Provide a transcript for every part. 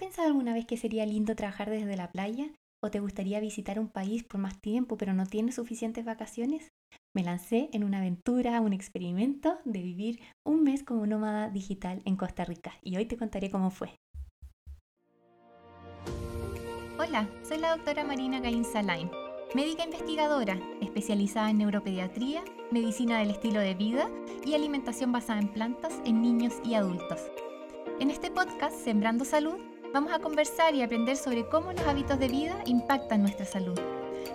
pensado alguna vez que sería lindo trabajar desde la playa? ¿O te gustaría visitar un país por más tiempo pero no tienes suficientes vacaciones? Me lancé en una aventura, un experimento de vivir un mes como nómada digital en Costa Rica y hoy te contaré cómo fue. Hola, soy la doctora Marina Gainza Salain, médica investigadora especializada en neuropediatría, medicina del estilo de vida y alimentación basada en plantas en niños y adultos. En este podcast, Sembrando Salud, vamos a conversar y aprender sobre cómo los hábitos de vida impactan nuestra salud.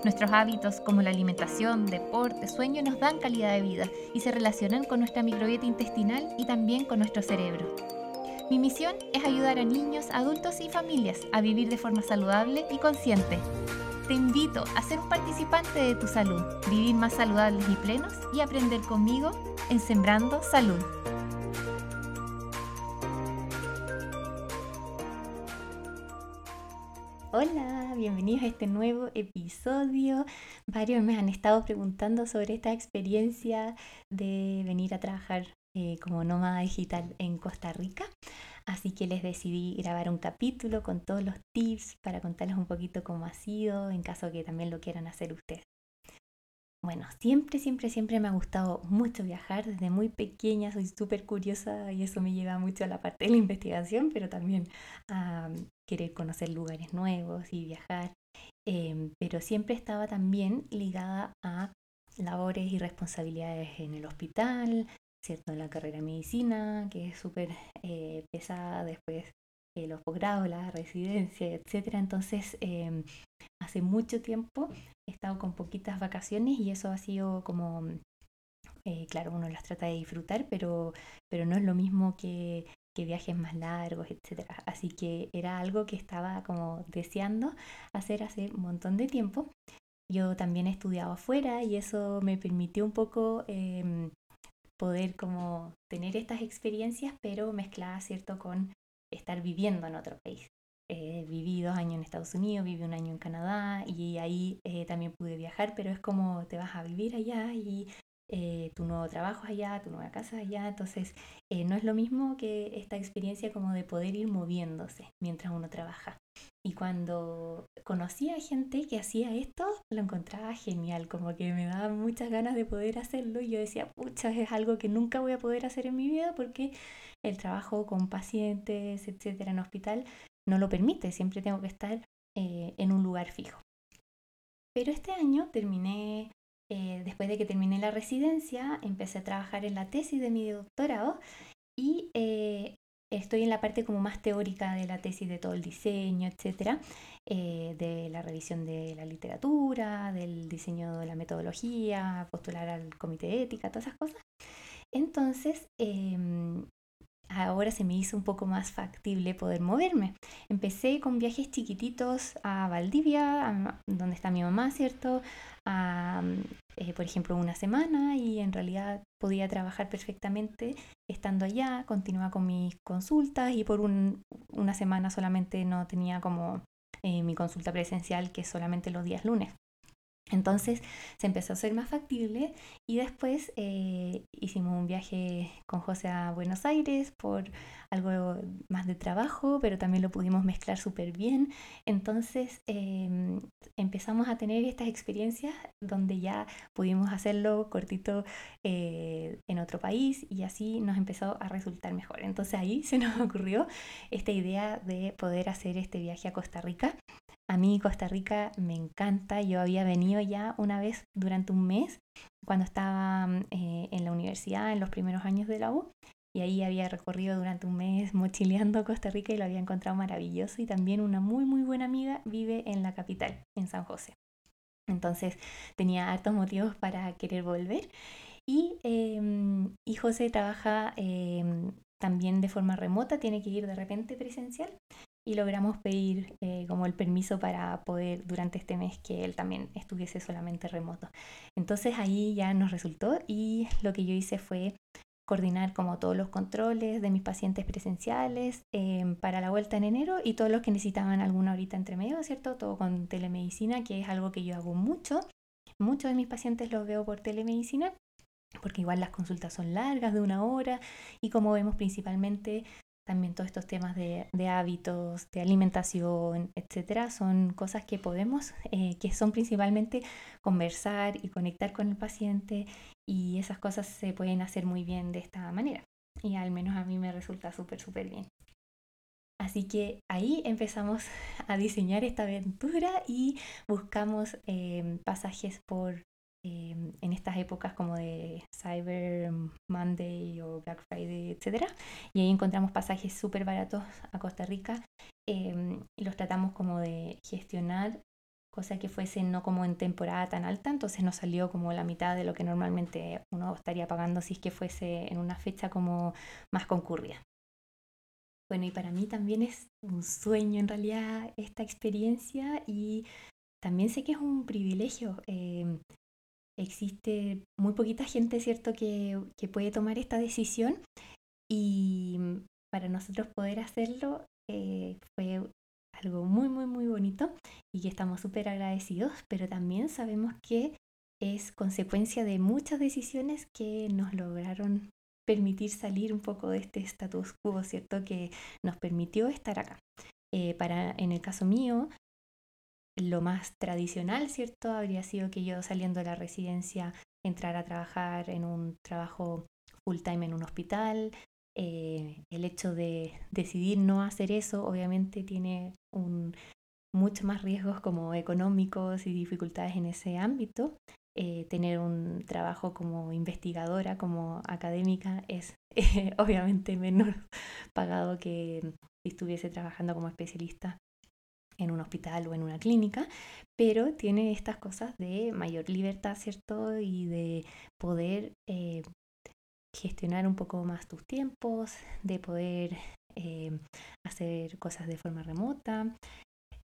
Nuestros hábitos como la alimentación, deporte, sueño nos dan calidad de vida y se relacionan con nuestra microbiota intestinal y también con nuestro cerebro. Mi misión es ayudar a niños, adultos y familias a vivir de forma saludable y consciente. Te invito a ser un participante de tu salud, vivir más saludables y plenos y aprender conmigo en Sembrando Salud. Bienvenidos a este nuevo episodio. Varios me han estado preguntando sobre esta experiencia de venir a trabajar eh, como nómada digital en Costa Rica. Así que les decidí grabar un capítulo con todos los tips para contarles un poquito cómo ha sido en caso que también lo quieran hacer ustedes. Bueno, siempre, siempre, siempre me ha gustado mucho viajar. Desde muy pequeña soy súper curiosa y eso me lleva mucho a la parte de la investigación, pero también a querer conocer lugares nuevos y viajar. Em, pero siempre estaba también ligada a labores y responsabilidades en el hospital, ¿cierto? En la carrera de medicina, que es súper eh, pesada, después eh, los posgrados, la residencia, etc. Entonces, em, hace mucho tiempo he estado con poquitas vacaciones y eso ha sido como, eh, claro, uno las trata de disfrutar, pero, pero no es lo mismo que, viajes más largos, etc. Así que era algo que estaba como deseando hacer hace un montón de tiempo. Yo también he estudiado afuera y eso me permitió un poco em, poder como tener estas experiencias, pero mezcladas, ¿cierto?, con estar viviendo en otro país. Eh, viví dos años en Estados Unidos, viví un año en Canadá y ahí eh, también pude viajar, pero es como te vas a vivir allá y eh, tu nuevo trabajo allá, tu nueva casa allá, entonces no es lo mismo que esta experiencia como de poder ir moviéndose mientras uno trabaja. Y cuando conocí a gente que hacía esto, lo encontraba genial, como que me daba muchas ganas de poder hacerlo y yo decía, pucha, es algo que nunca voy a poder hacer en mi vida porque el trabajo con pacientes, etcétera, en hospital no lo permite, siempre tengo que estar eh, en un lugar fijo. Pero este año terminé, eh, después de que terminé la residencia, empecé a trabajar en la tesis de mi doctorado y eh, estoy en la parte como más teórica de la tesis de todo el diseño, etcétera, de la revisión de la literatura, del diseño de la metodología, postular al comité de ética, todas esas cosas. Entonces, em, ahora se me hizo un poco más factible poder moverme. Empecé con viajes chiquititos a Valdivia, donde está mi mamá, ¿cierto? Eh, por ejemplo, una semana y en realidad podía trabajar perfectamente estando allá, continuaba con mis consultas y por una semana solamente no tenía como eh, mi consulta presencial, que es solamente los días lunes. Entonces se empezó a ser más factible y después eh, hicimos un viaje con José a Buenos Aires por algo más de trabajo, pero también lo pudimos mezclar súper bien. Entonces em, empezamos a tener estas experiencias donde ya pudimos hacerlo cortito eh, en otro país y así nos empezó a resultar mejor. Entonces ahí se nos ocurrió esta idea de poder hacer este viaje a Costa Rica a mí Costa Rica me encanta. Yo había venido ya una vez durante un mes cuando estaba eh, en la universidad, en los primeros años de la U. Y ahí había recorrido durante un mes mochileando Costa Rica y lo había encontrado maravilloso. Y también una muy, muy buena amiga vive en la capital, en San José. Entonces tenía hartos motivos para querer volver. Y, em, y José trabaja em, también de forma remota, tiene que ir de repente presencial y logramos pedir eh, como el permiso para poder durante este mes que él también estuviese solamente remoto. Entonces ahí ya nos resultó y lo que yo hice fue coordinar como todos los controles de mis pacientes presenciales em, para la vuelta en enero y todos los que necesitaban alguna horita entre medio, ¿cierto? Todo con telemedicina, que es algo que yo hago mucho. Muchos de mis pacientes los veo por telemedicina porque igual las consultas son largas de una hora y como vemos principalmente también todos estos temas de, hábitos, de alimentación, etcétera, son cosas que podemos, eh, que son principalmente conversar y conectar con el paciente y esas cosas se pueden hacer muy bien de esta manera. Y al menos a mí me resulta súper, súper bien. Así que ahí empezamos a diseñar esta aventura y buscamos eh, pasajes por Em, en estas épocas como de Cyber Monday o Black Friday, etc. Y ahí encontramos pasajes súper baratos a Costa Rica em, y los tratamos como de gestionar, cosa que fuese no como en temporada tan alta, entonces nos salió como la mitad de lo que normalmente uno estaría pagando si es que fuese en una fecha como más concurrida. Bueno, y para mí también es un sueño en realidad esta experiencia y también sé que es un privilegio. Eh, existe muy poquita gente, ¿cierto?, que, puede tomar esta decisión y para nosotros poder hacerlo eh, fue algo muy, muy, muy bonito y que estamos súper agradecidos, pero también sabemos que es consecuencia de muchas decisiones que nos lograron permitir salir un poco de este status quo, ¿cierto? Que nos permitió estar acá. Eh, para, en el caso mío, lo más tradicional, ¿cierto? Habría sido que yo saliendo de la residencia entrara a trabajar en un trabajo full time en un hospital. Eh, el hecho de decidir no hacer eso obviamente tiene un, mucho más riesgos como económicos y dificultades en ese ámbito. Eh, tener un trabajo como investigadora, como académica, es obviamente menos pagado que si estuviese trabajando como especialista en un hospital o en una clínica, pero tiene estas cosas de mayor libertad, ¿cierto? Y de poder eh, gestionar un poco más tus tiempos, de poder eh, hacer cosas de forma remota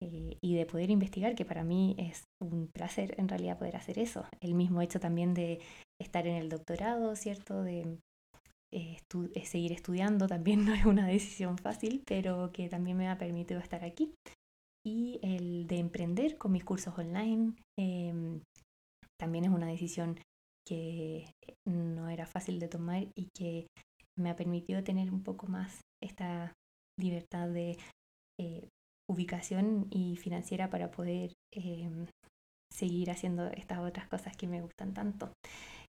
eh, y de poder investigar, que para mí es un placer en realidad poder hacer eso. El mismo hecho también de estar en el doctorado, ¿cierto? De seguir estudiando también no es una decisión fácil, pero que también me ha permitido estar aquí y el de emprender con mis cursos online em, también es una decisión que no era fácil de tomar y que me ha permitido tener un poco más esta libertad de eh, ubicación y financiera para poder em, seguir haciendo estas otras cosas que me gustan tanto.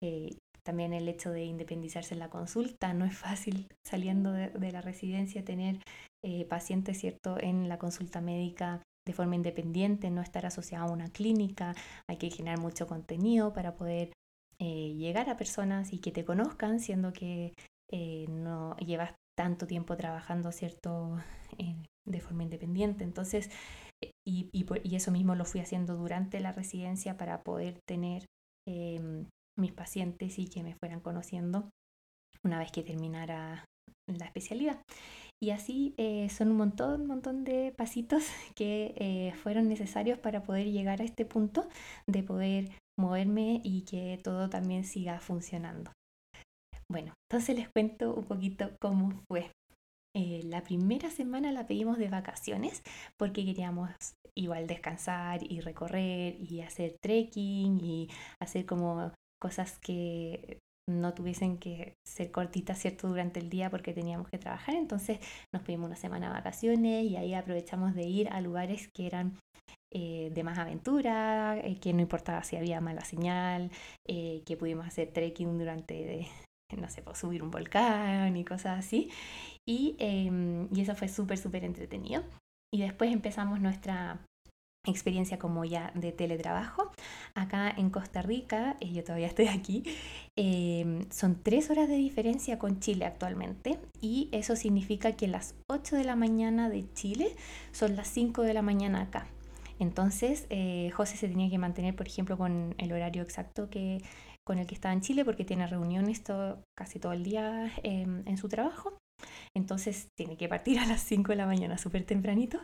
Eh, también el hecho de independizarse en la consulta, no es fácil saliendo de, la residencia tener eh, pacientes, ¿cierto?, en la consulta médica de forma independiente, no estar asociado a una clínica, hay que generar mucho contenido para poder eh, llegar a personas y que te conozcan, siendo que eh, no llevas tanto tiempo trabajando, ¿cierto?, de forma independiente. Entonces, y, y, eso mismo lo fui haciendo durante la residencia para poder tener em, mis pacientes y que me fueran conociendo una vez que terminara la especialidad. Y así eh, son un montón, un montón de pasitos que eh, fueron necesarios para poder llegar a este punto de poder moverme y que todo también siga funcionando. Bueno, entonces les cuento un poquito cómo fue. Eh, la primera semana la pedimos de vacaciones porque queríamos igual descansar y recorrer y hacer trekking y hacer como cosas que no tuviesen que ser cortitas, ¿cierto?, durante el día porque teníamos que trabajar. Entonces nos pedimos una semana de vacaciones y ahí aprovechamos de ir a lugares que eran eh, de más aventura, eh, que no importaba si había mala señal, eh, que pudimos hacer trekking durante, no sé, pues, subir un volcán y cosas así. Y, em, y eso fue súper, súper entretenido. Y después empezamos nuestra experiencia como ya de teletrabajo. Acá en Costa Rica, y yo todavía estoy aquí, em, son tres horas de diferencia con Chile actualmente y eso significa que las 8 de la mañana de Chile son las 5 de la mañana acá. Entonces, eh, José se tenía que mantener, por ejemplo, con el horario exacto que, con el que estaba en Chile porque tiene reuniones todo, casi todo el día em, en su trabajo. Entonces tiene que partir a las 5 de la mañana, súper tempranito.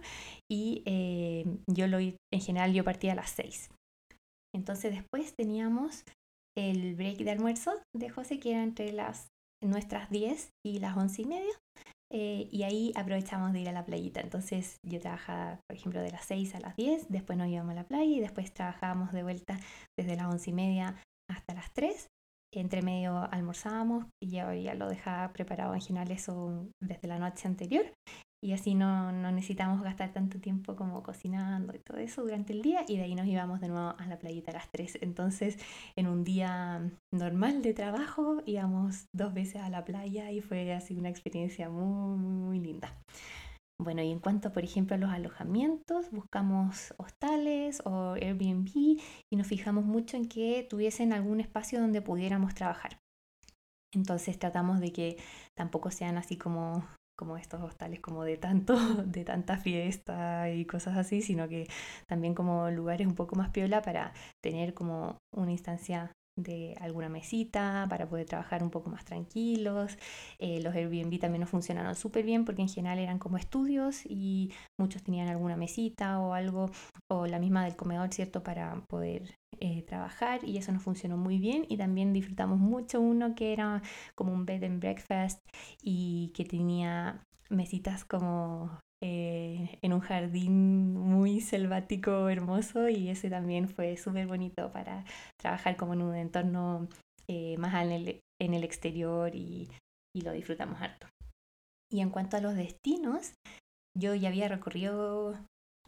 Y eh, yo lo, en general yo partía a las 6. Entonces después teníamos el break de almuerzo de José, que era entre las nuestras 10 y las 11 y media. Eh, y ahí aprovechamos de ir a la playita. Entonces yo trabajaba, por ejemplo, de las 6 a las 10, después nos íbamos a la playa y después trabajábamos de vuelta desde las 11 y media hasta las 3 entre medio almorzábamos y ya, ya lo dejaba preparado en general eso desde la noche anterior y así no, no necesitamos gastar tanto tiempo como cocinando y todo eso durante el día y de ahí nos íbamos de nuevo a la playita a las 3. Entonces en un día normal de trabajo íbamos dos veces a la playa y fue así una experiencia muy, muy, muy linda. Bueno, y en cuanto, por ejemplo, a los alojamientos, buscamos hostales o Airbnb y nos fijamos mucho en que tuviesen algún espacio donde pudiéramos trabajar. Entonces tratamos de que tampoco sean así como como estos hostales como de tanto, de tanta fiesta y cosas así, sino que también como lugares un poco más piola para tener como una instancia de alguna mesita para poder trabajar un poco más tranquilos. Eh, los Airbnb también nos funcionaron súper bien porque en general eran como estudios y muchos tenían alguna mesita o algo, o la misma del comedor, ¿cierto? Para poder eh, trabajar y eso nos funcionó muy bien y también disfrutamos mucho uno que era como un bed and breakfast y que tenía mesitas como eh, en un jardín muy selvático, hermoso, y ese también fue súper bonito para trabajar como en un entorno eh, más en el, en el exterior y, y, lo disfrutamos harto. Y en cuanto a los destinos, yo ya había recorrido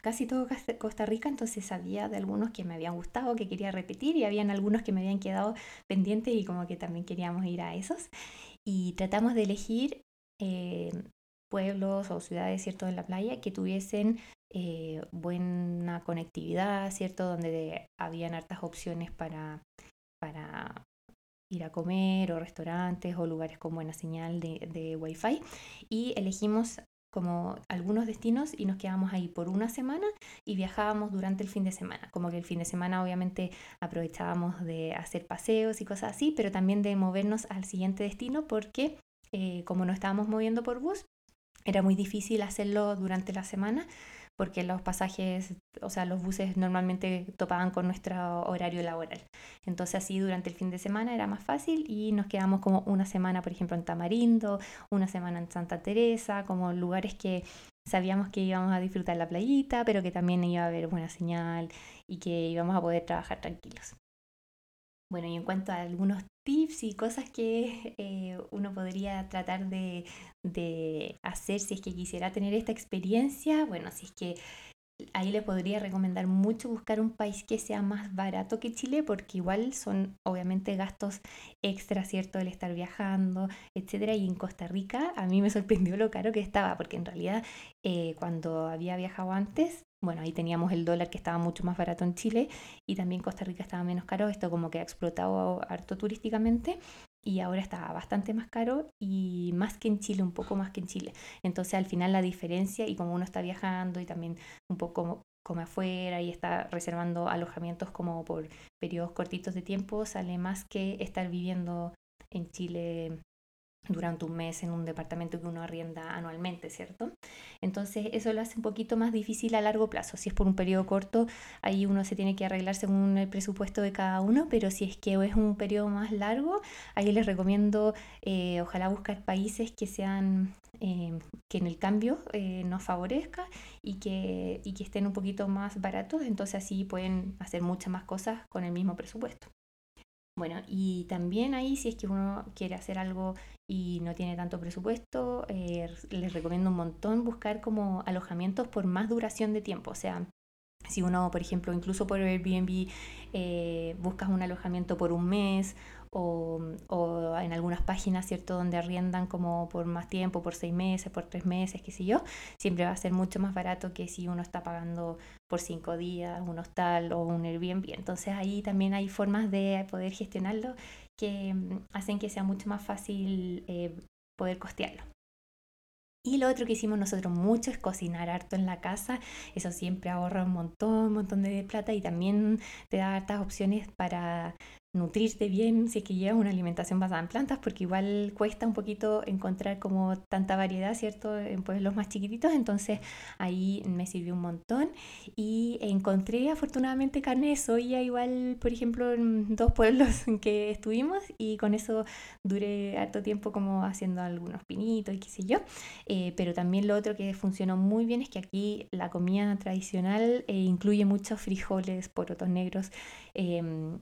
casi todo Costa Rica, entonces sabía de algunos que me habían gustado, que quería repetir, y habían algunos que me habían quedado pendientes y como que también queríamos ir a esos. Y tratamos de elegir eh, pueblos o ciudades, ¿cierto?, en la playa que tuviesen eh, buena conectividad, ¿cierto?, donde habían hartas opciones para, para ir a comer o restaurantes o lugares con buena señal de, de Wi-Fi. Y elegimos como algunos destinos y nos quedamos ahí por una semana y viajábamos durante el fin de semana. Como que el fin de semana obviamente aprovechábamos de hacer paseos y cosas así, pero también de movernos al siguiente destino porque eh, como nos estábamos moviendo por bus, era muy difícil hacerlo durante la semana porque los pasajes, o sea, los buses normalmente topaban con nuestro horario laboral. Entonces así durante el fin de semana era más fácil y nos quedamos como una semana, por ejemplo, en Tamarindo, una semana en Santa Teresa, como lugares que sabíamos que íbamos a disfrutar la playita, pero que también iba a haber buena señal y que íbamos a poder trabajar tranquilos. Bueno, y en cuanto a algunos tips y cosas que eh, uno podría tratar de, de hacer si es que quisiera tener esta experiencia, bueno, si es que ahí le podría recomendar mucho buscar un país que sea más barato que Chile, porque igual son obviamente gastos extra, ¿cierto? El estar viajando, etcétera. Y en Costa Rica a mí me sorprendió lo caro que estaba, porque en realidad eh, cuando había viajado antes, bueno, ahí teníamos el dólar que estaba mucho más barato en Chile y también Costa Rica estaba menos caro, esto como que ha explotado harto turísticamente y ahora está bastante más caro y más que en Chile, un poco más que en Chile. Entonces al final la diferencia y como uno está viajando y también un poco como, afuera y está reservando alojamientos como por periodos cortitos de tiempo, sale más que estar viviendo en Chile durante un mes en un departamento que uno arrienda anualmente, ¿cierto? Entonces eso lo hace un poquito más difícil a largo plazo. Si es por un periodo corto, ahí uno se tiene que arreglar según el presupuesto de cada uno, pero si es que es un periodo más largo, ahí les recomiendo eh, ojalá buscar países que sean, eh, que en el cambio eh, nos favorezca y que, y que estén un poquito más baratos, entonces así pueden hacer muchas más cosas con el mismo presupuesto. Bueno, y también ahí si es que uno quiere hacer algo y no tiene tanto presupuesto, eh, les recomiendo un montón buscar como alojamientos por más duración de tiempo. O sea, si uno, por ejemplo, incluso por Airbnb, eh, buscas un alojamiento por un mes o, en algunas páginas, ¿cierto?, donde arriendan como por más tiempo, por seis meses, por tres meses, qué sé yo, siempre va a ser mucho más barato que si uno está pagando por cinco días un hostal o un Airbnb. Entonces ahí también hay formas de poder gestionarlo que mm, hacen que sea mucho más fácil eh, poder costearlo. Y lo otro que hicimos nosotros mucho es cocinar harto en la casa. Eso siempre ahorra un montón, un montón de plata y también te da hartas opciones para nutrirte bien si es que llevas una alimentación basada en plantas, porque igual cuesta un poquito encontrar como tanta variedad, ¿cierto? En pueblos más chiquititos, entonces ahí me sirvió un montón y encontré afortunadamente carne de soya igual, por ejemplo, en dos pueblos en que estuvimos y con eso duré harto tiempo como haciendo algunos pinitos y qué sé yo, eh, pero también lo otro que funcionó muy bien es que aquí la comida tradicional eh, incluye muchos frijoles, porotos negros, em,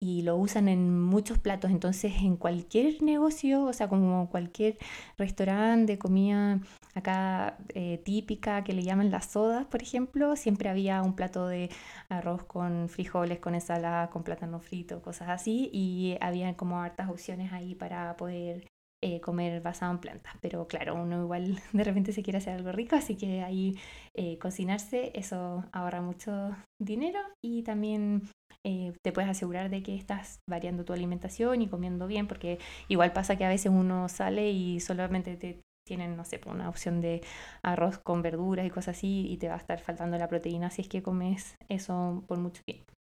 y lo usan en muchos platos. Entonces, en cualquier negocio, o sea, como cualquier restaurante de comida acá eh, típica que le llaman las sodas, por ejemplo, siempre había un plato de arroz con frijoles, con ensalada, con plátano frito, cosas así, y había como hartas opciones ahí para poder eh, comer basado en plantas. Pero claro, uno igual de repente se quiere hacer algo rico, así que ahí eh, cocinarse, eso ahorra mucho dinero y también eh, te puedes asegurar de que estás variando tu alimentación y comiendo bien, porque igual pasa que a veces uno sale y solamente te tienen, no sé, pues, una opción de arroz con verduras y cosas así y te va a estar faltando la proteína si es que comes eso por mucho tiempo.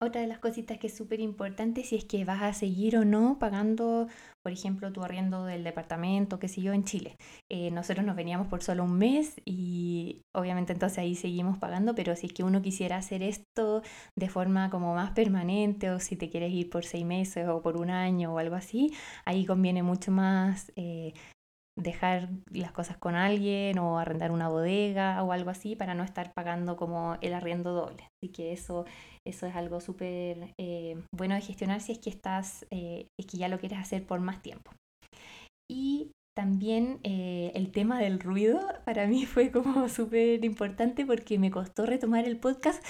Otra de las cositas que es súper importante si es que vas a seguir o no pagando, por ejemplo, tu arriendo del departamento, qué sé yo, en Chile. Eh, nosotros nos veníamos por solo un mes y obviamente entonces ahí seguimos pagando, pero si es que uno quisiera hacer esto de forma como más permanente o si te quieres ir por seis meses o por un año o algo así, ahí conviene mucho más eh, dejar las cosas con alguien o arrendar una bodega o algo así para no estar pagando como el arriendo doble. Así que eso, eso es algo súper eh, bueno de gestionar si es que estás, eh, es que ya lo quieres hacer por más tiempo. Y también eh, el tema del ruido para mí fue como súper importante porque me costó retomar el podcast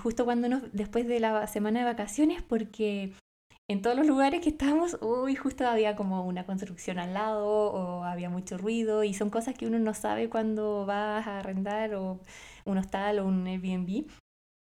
justo cuando nos, después de la semana de vacaciones porque en todos los lugares que estábamos, uy, justo había como una construcción al lado o había mucho ruido y son cosas que uno no sabe cuando vas a arrendar o un hostal o un Airbnb.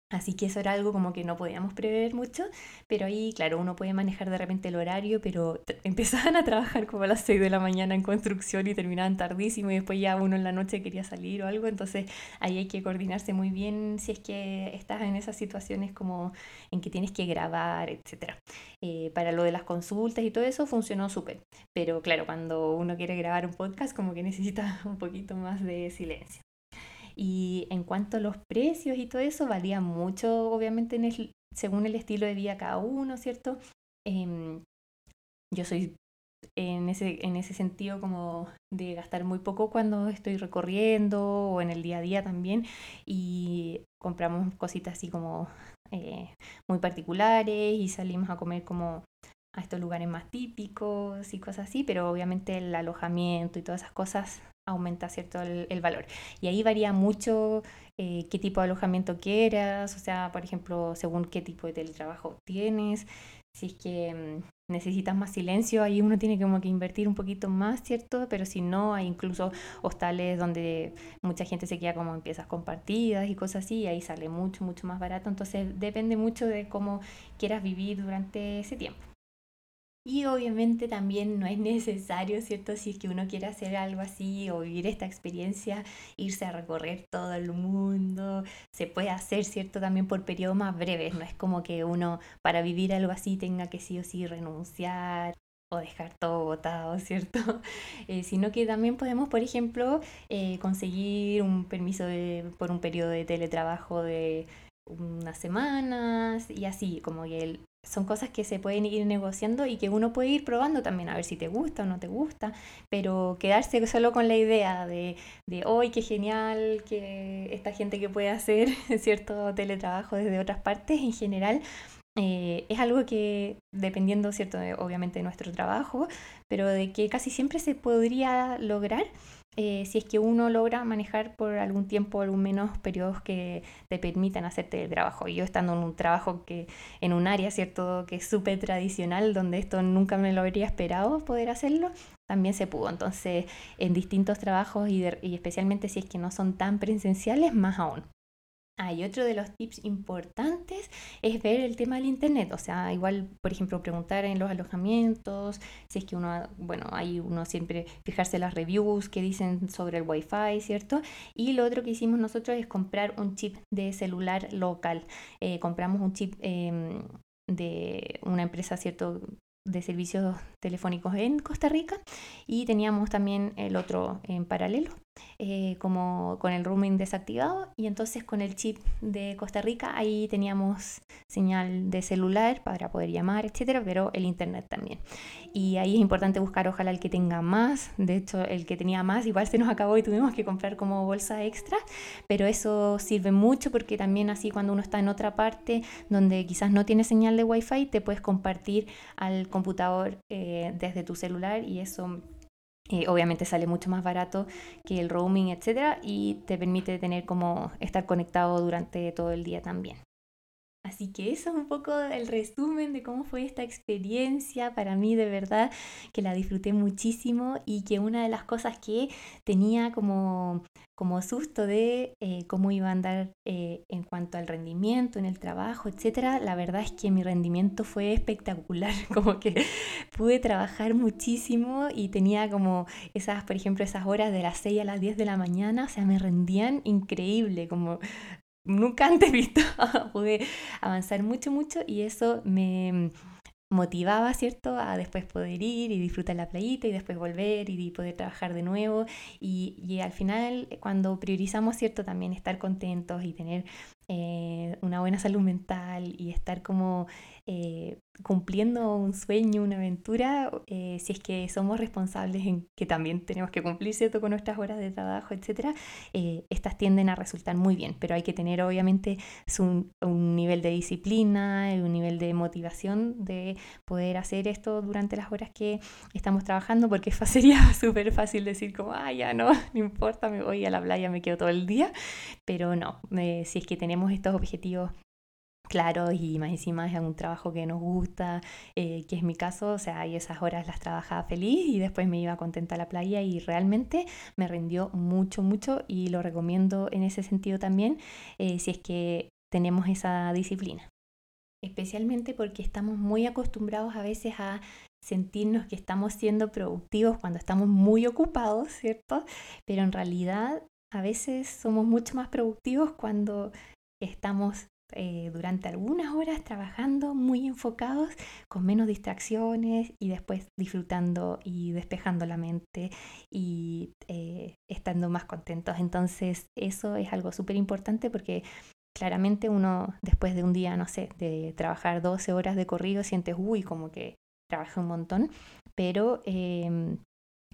Así que eso era algo como que no podíamos prever mucho, pero ahí, claro, uno puede manejar de repente el horario, pero empezaban a trabajar como a las 6 de la mañana en construcción y terminaban tardísimo y después ya uno en la noche quería salir o algo, entonces ahí hay que coordinarse muy bien si es que estás en esas situaciones como en que tienes que grabar, etc. Eh, para lo de las consultas y todo eso funcionó súper, pero claro, cuando uno quiere grabar un podcast como que necesita un poquito más de silencio. Y en cuanto a los precios y todo eso, varía mucho, obviamente, en el, según el estilo de vida cada uno, ¿cierto? Em, yo soy en ese, en ese sentido como de gastar muy poco cuando estoy recorriendo o en el día a día también y compramos cositas así como eh, muy particulares y salimos a comer como a estos lugares más típicos y cosas así, pero obviamente el alojamiento y todas esas cosas aumenta cierto el, valor. Y ahí varía mucho eh, qué tipo de alojamiento quieras, o sea, por ejemplo, según qué tipo de teletrabajo tienes, si es que mm, necesitas más silencio, ahí uno tiene como que invertir un poquito más, ¿cierto? Pero si no, hay incluso hostales donde mucha gente se queda como en piezas compartidas y cosas así, y ahí sale mucho, mucho más barato. Entonces depende mucho de cómo quieras vivir durante ese tiempo. Y obviamente también no es necesario, ¿cierto? Si es que uno quiere hacer algo así o vivir esta experiencia, irse a recorrer todo el mundo. Se puede hacer, ¿cierto? También por periodos más breves. No es como que uno para vivir algo así tenga que sí o sí renunciar o dejar todo botado, ¿cierto? Eh, sino que también podemos, por ejemplo, eh, conseguir un permiso por un periodo de teletrabajo de unas semanas y así, como que el, son cosas que se pueden ir negociando y que uno puede ir probando también a ver si te gusta o no te gusta, pero quedarse solo con la idea de, de hoy qué genial que esta gente que puede hacer cierto teletrabajo desde otras partes en general. Eh, es algo que, dependiendo, ¿cierto? obviamente de nuestro trabajo, pero de que casi siempre se podría lograr eh, si es que uno logra manejar por algún tiempo, algún menos periodos que te permitan hacerte el trabajo. Yo estando en un trabajo que, en un área, ¿cierto?, que es súper tradicional, donde esto nunca me lo habría esperado poder hacerlo, también se pudo. Entonces, en distintos trabajos y, y especialmente si es que no son tan presenciales, más aún. Hay otro de los tips importantes es ver el tema del internet, o sea, igual, por ejemplo, preguntar en los alojamientos, si es que uno, bueno, hay uno siempre fijarse las reviews que dicen sobre el wifi, ¿cierto? Y lo otro que hicimos nosotros es comprar un chip de celular local. Eh, compramos un chip em, de una empresa, ¿cierto? de servicios telefónicos en Costa Rica y teníamos también el otro en paralelo eh, como con el roaming desactivado. Y entonces con el chip de Costa Rica ahí teníamos señal de celular para poder llamar, etcétera, pero el internet también. Y ahí es importante buscar ojalá el que tenga más, de hecho el que tenía más igual se nos acabó y tuvimos que comprar como bolsa extra, pero eso sirve mucho porque también así cuando uno está en otra parte donde quizás no tiene señal de wifi te puedes compartir al computador eh, desde tu celular y eso eh, obviamente sale mucho más barato que el roaming, etcétera, y te permite tener como estar conectado durante todo el día también. Así que eso es un poco el resumen de cómo fue esta experiencia. Para mí de verdad que la disfruté muchísimo y que una de las cosas que tenía como, como susto de eh, cómo iba a andar eh, en cuanto al rendimiento en el trabajo, etcétera, la verdad es que mi rendimiento fue espectacular. Como que pude trabajar muchísimo y tenía como esas, por ejemplo, esas horas de las 6 a las 10 de la mañana, o sea, me rendían increíble, como nunca antes visto. Pude avanzar mucho, mucho y eso me motivaba, ¿cierto?, a después poder ir y disfrutar la playita y después volver y poder trabajar de nuevo. Y, y al final, cuando priorizamos, ¿cierto?, también estar contentos y tener eh, una buena salud mental y estar como eh, cumpliendo un sueño, una aventura, eh, si es que somos responsables en que también tenemos que cumplir ¿cierto? con nuestras horas de trabajo, etcétera, eh, estas tienden a resultar muy bien, pero hay que tener obviamente un, un, nivel de disciplina, un nivel de motivación de poder hacer esto durante las horas que estamos trabajando, porque sería súper fácil decir como, ah, ya no, no importa, me voy a la playa, me quedo todo el día, pero no, si es que tenemos estos objetivos claro y más encima es un trabajo que nos gusta, eh, que es mi caso, o sea, y esas horas las trabajaba feliz y después me iba contenta a la playa y realmente me rindió mucho, mucho y lo recomiendo en ese sentido también eh, si es que tenemos esa disciplina. Especialmente porque estamos muy acostumbrados a veces a sentirnos que estamos siendo productivos cuando estamos muy ocupados, ¿cierto? Pero en realidad a veces somos mucho más productivos cuando estamos eh, durante algunas horas trabajando muy enfocados, con menos distracciones y después disfrutando y despejando la mente y eh, estando más contentos. Entonces eso es algo súper importante porque claramente uno después de un día, no sé, de trabajar 12 horas de corrido, sientes, uy, como que trabajé un montón, pero... Em,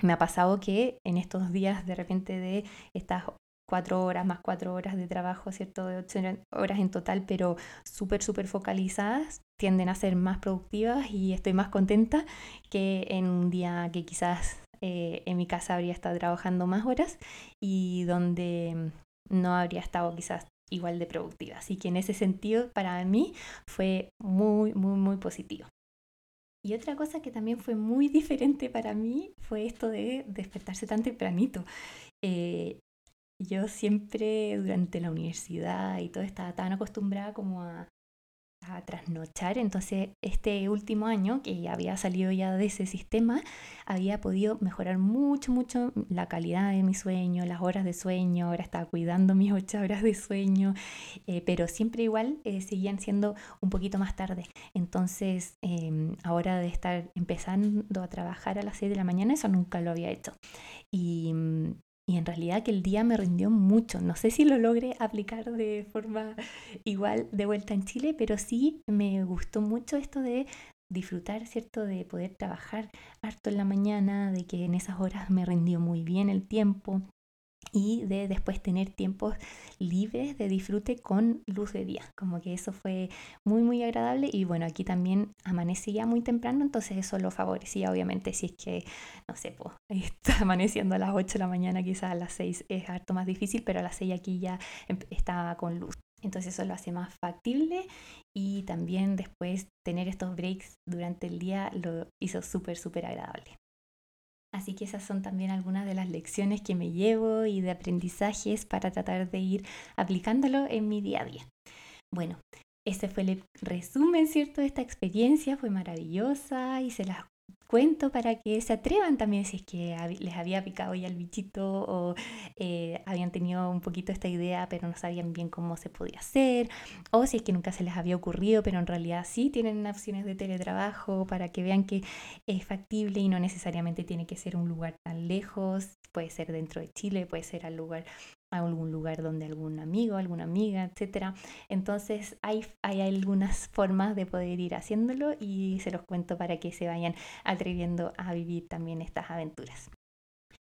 me ha pasado que en estos días de repente de estas cuatro horas más cuatro horas de trabajo, ¿cierto? De ocho horas en total, pero súper, súper focalizadas, tienden a ser más productivas y estoy más contenta que en un día que quizás eh, en mi casa habría estado trabajando más horas y donde no habría estado quizás igual de productiva. Así que en ese sentido, para mí fue muy, muy, muy positivo. Y otra cosa que también fue muy diferente para mí fue esto de despertarse tan tempranito. Eh, yo siempre durante la universidad y todo estaba tan acostumbrada como a, a trasnochar, entonces este último año que había salido ya de ese sistema, había podido mejorar mucho, mucho la calidad de mi sueño, las horas de sueño, ahora estaba cuidando mis ocho horas de sueño, eh, pero siempre igual eh, seguían siendo un poquito más tarde. Entonces, eh, ahora de estar empezando a trabajar a las seis de la mañana, eso nunca lo había hecho. Y, y en realidad que el día me rindió mucho. No sé si lo logré aplicar de forma igual de vuelta en Chile, pero sí me gustó mucho esto de disfrutar, ¿cierto? De poder trabajar harto en la mañana, de que en esas horas me rindió muy bien el tiempo, y de después tener tiempos libres de disfrute con luz de día. Como que eso fue muy, muy agradable y bueno, aquí también amanece ya muy temprano, entonces eso lo favorecía obviamente si es que, no sé, pues, está amaneciendo a las 8 de la mañana, quizás a las 6 es harto más difícil, pero a las 6 aquí ya está con luz. Entonces eso lo hace más factible y también después tener estos breaks durante el día lo hizo súper, súper agradable. Así que esas son también algunas de las lecciones que me llevo y de aprendizajes para tratar de ir aplicándolo en mi día a día. Bueno, este fue el resumen, ¿cierto? De esta experiencia, fue maravillosa y se las cuento para que se atrevan también si es que les había picado ya el bichito o eh, habían tenido un poquito esta idea pero no sabían bien cómo se podía hacer o si es que nunca se les había ocurrido pero en realidad sí tienen opciones de teletrabajo para que vean que es factible y no necesariamente tiene que ser un lugar tan lejos, puede ser dentro de Chile, puede ser al lugar a algún lugar donde algún amigo, alguna amiga, etcétera. Entonces hay, hay algunas formas de poder ir haciéndolo y se los cuento para que se vayan atreviendo a vivir también estas aventuras.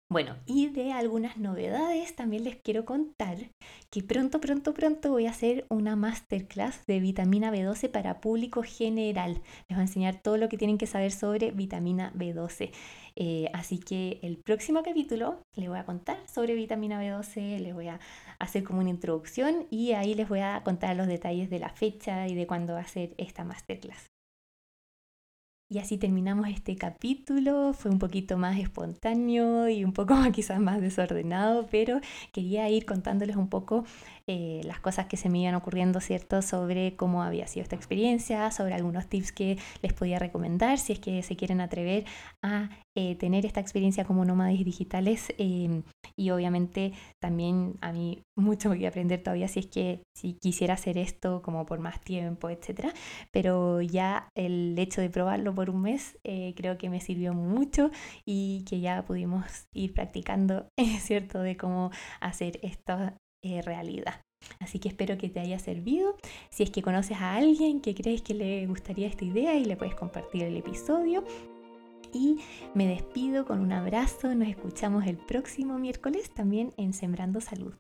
Bueno, y de algunas novedades también les quiero contar que pronto, pronto, pronto voy a hacer una masterclass de vitamina B12 para público general. Les voy a enseñar todo lo que tienen que saber sobre vitamina B12. Eh, así que el próximo capítulo les voy a contar sobre vitamina B12, les voy a hacer como una introducción y ahí les voy a contar los detalles de la fecha y de cuándo va a ser esta masterclass. Y así terminamos este capítulo. Fue un poquito más espontáneo y un poco quizás más desordenado, pero quería ir contándoles un poco eh, las cosas que se me iban ocurriendo, ¿cierto? Sobre cómo había sido esta experiencia, sobre algunos tips que les podía recomendar si es que se quieren atrever a eh, tener esta experiencia como nómades digitales. Em, y obviamente también a mí mucho a aprender todavía si es que si quisiera hacer esto como por más tiempo, etcétera. Pero ya el hecho de probarlo por un mes eh, creo que me sirvió mucho y que ya pudimos ir practicando, ¿cierto? De cómo hacer esto eh, realidad. Así que espero que te haya servido. Si es que conoces a alguien que crees que le gustaría esta idea y le puedes compartir el episodio. Y me despido con un abrazo. Nos escuchamos el próximo miércoles también en Sembrando Salud.